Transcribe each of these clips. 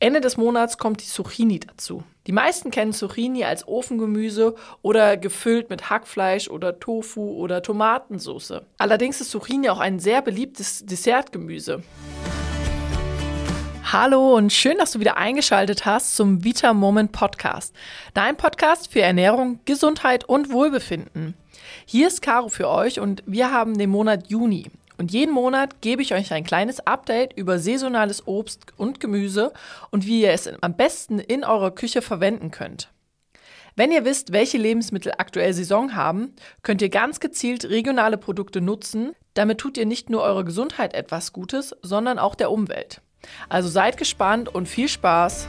Ende des Monats kommt die Zucchini dazu. Die meisten kennen Zucchini als Ofengemüse oder gefüllt mit Hackfleisch oder Tofu oder Tomatensauce. Allerdings ist Zucchini auch ein sehr beliebtes Dessertgemüse. Hallo und schön, dass du wieder eingeschaltet hast zum Vita Moment Podcast. Dein Podcast für Ernährung, Gesundheit und Wohlbefinden. Hier ist Caro für euch und wir haben den Monat Juni. Und jeden Monat gebe ich euch ein kleines Update über saisonales Obst und Gemüse und wie ihr es am besten in eurer Küche verwenden könnt. Wenn ihr wisst, welche Lebensmittel aktuell Saison haben, könnt ihr ganz gezielt regionale Produkte nutzen. Damit tut ihr nicht nur eurer Gesundheit etwas Gutes, sondern auch der Umwelt. Also seid gespannt und viel Spaß!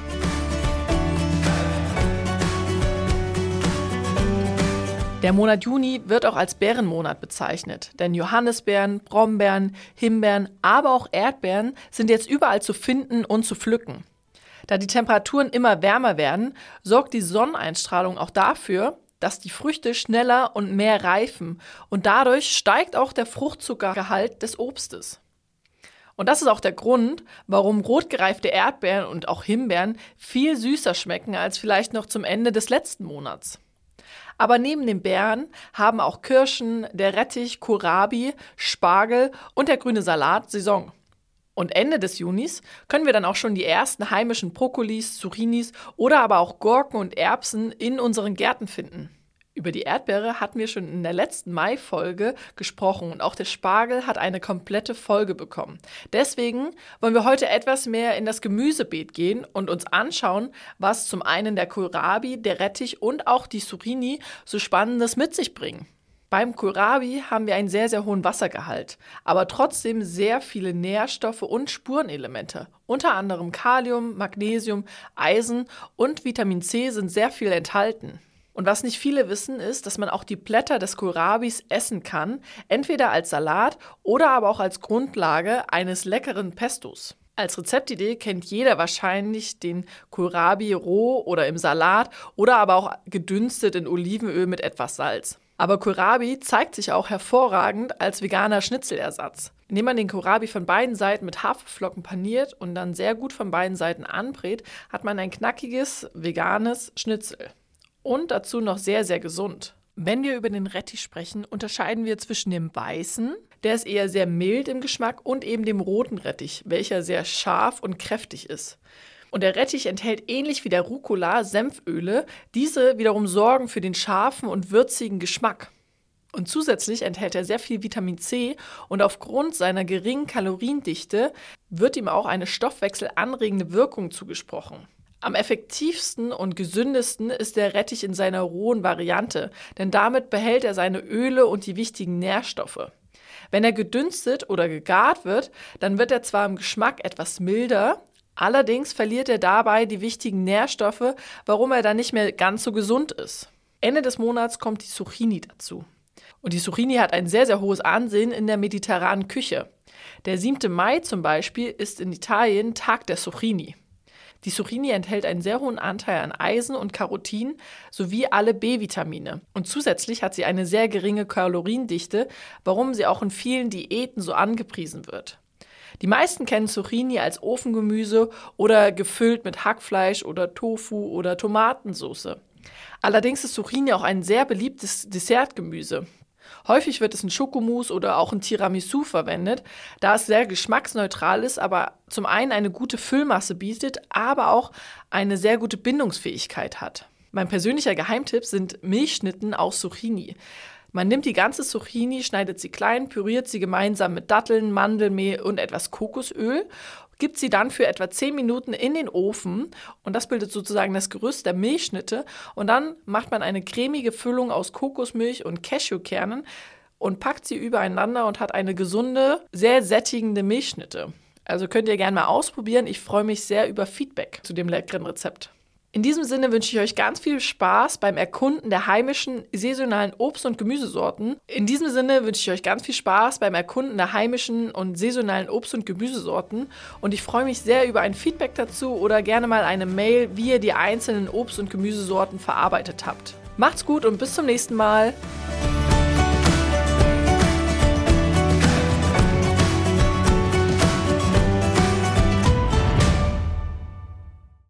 Der Monat Juni wird auch als Bärenmonat bezeichnet, denn Johannisbeeren, Brombeeren, Himbeeren, aber auch Erdbeeren sind jetzt überall zu finden und zu pflücken. Da die Temperaturen immer wärmer werden, sorgt die Sonneneinstrahlung auch dafür, dass die Früchte schneller und mehr reifen und dadurch steigt auch der Fruchtzuckergehalt des Obstes. Und das ist auch der Grund, warum rotgereifte Erdbeeren und auch Himbeeren viel süßer schmecken als vielleicht noch zum Ende des letzten Monats. Aber neben den Beeren haben auch Kirschen, der Rettich, Kohlrabi, Spargel und der grüne Salat Saison. Und Ende des Junis können wir dann auch schon die ersten heimischen Brokkolis, Zucchinis oder aber auch Gurken und Erbsen in unseren Gärten finden. Über die Erdbeere hatten wir schon in der letzten Mai-Folge gesprochen und auch der Spargel hat eine komplette Folge bekommen. Deswegen wollen wir heute etwas mehr in das Gemüsebeet gehen und uns anschauen, was zum einen der Kohlrabi, der Rettich und auch die Zucchini so Spannendes mit sich bringen. Beim Kohlrabi haben wir einen sehr, sehr hohen Wassergehalt, aber trotzdem sehr viele Nährstoffe und Spurenelemente. Unter anderem Kalium, Magnesium, Eisen und Vitamin C sind sehr viel enthalten. Und was nicht viele wissen, ist, dass man auch die Blätter des Kohlrabis essen kann, entweder als Salat oder aber auch als Grundlage eines leckeren Pestos. Als Rezeptidee kennt jeder wahrscheinlich den Kohlrabi roh oder im Salat oder aber auch gedünstet in Olivenöl mit etwas Salz. Aber Kohlrabi zeigt sich auch hervorragend als veganer Schnitzelersatz. Indem man den Kohlrabi von beiden Seiten mit Haferflocken paniert und dann sehr gut von beiden Seiten anbrät, hat man ein knackiges, veganes Schnitzel und dazu noch sehr, sehr gesund. Wenn wir über den Rettich sprechen, unterscheiden wir zwischen dem weißen, der ist eher sehr mild im Geschmack, und eben dem roten Rettich, welcher sehr scharf und kräftig ist. Und der Rettich enthält ähnlich wie der Rucola Senföle. Diese wiederum sorgen für den scharfen und würzigen Geschmack. Und zusätzlich enthält er sehr viel Vitamin C und aufgrund seiner geringen Kaloriendichte wird ihm auch eine stoffwechselanregende Wirkung zugesprochen. Am effektivsten und gesündesten ist der Rettich in seiner rohen Variante, denn damit behält er seine Öle und die wichtigen Nährstoffe. Wenn er gedünstet oder gegart wird, dann wird er zwar im Geschmack etwas milder, allerdings verliert er dabei die wichtigen Nährstoffe, warum er dann nicht mehr ganz so gesund ist. Ende des Monats kommt die Zucchini dazu. Und die Zucchini hat ein sehr, sehr hohes Ansehen in der mediterranen Küche. Der 7. Mai zum Beispiel ist in Italien Tag der Zucchini. Die Zucchini enthält einen sehr hohen Anteil an Eisen und Carotin sowie alle B-Vitamine. Und zusätzlich hat sie eine sehr geringe Kaloriendichte, warum sie auch in vielen Diäten so angepriesen wird. Die meisten kennen Zucchini als Ofengemüse oder gefüllt mit Hackfleisch oder Tofu oder Tomatensauce. Allerdings ist Zucchini auch ein sehr beliebtes Dessertgemüse. Häufig wird es in Schokomousse oder auch in Tiramisu verwendet, da es sehr geschmacksneutral ist, aber zum einen eine gute Füllmasse bietet, aber auch eine sehr gute Bindungsfähigkeit hat. Mein persönlicher Geheimtipp sind Milchschnitten aus Zucchini. Man nimmt die ganze Zucchini, schneidet sie klein, püriert sie gemeinsam mit Datteln, Mandelmehl und etwas Kokosöl gibt sie dann für etwa 10 Minuten in den Ofen und das bildet sozusagen das Gerüst der Milchschnitte und dann macht man eine cremige Füllung aus Kokosmilch und Cashewkernen und packt sie übereinander und hat eine gesunde, sehr sättigende Milchschnitte. Also könnt ihr gerne mal ausprobieren. Ich freue mich sehr über Feedback zu dem leckeren Rezept. In diesem Sinne wünsche ich euch ganz viel Spaß beim Erkunden der heimischen saisonalen Obst- und Gemüsesorten. In diesem Sinne wünsche ich euch ganz viel Spaß beim Erkunden der heimischen und saisonalen Obst- und Gemüsesorten. Und ich freue mich sehr über ein Feedback dazu oder gerne mal eine Mail, wie ihr die einzelnen Obst- und Gemüsesorten verarbeitet habt. Macht's gut und bis zum nächsten Mal.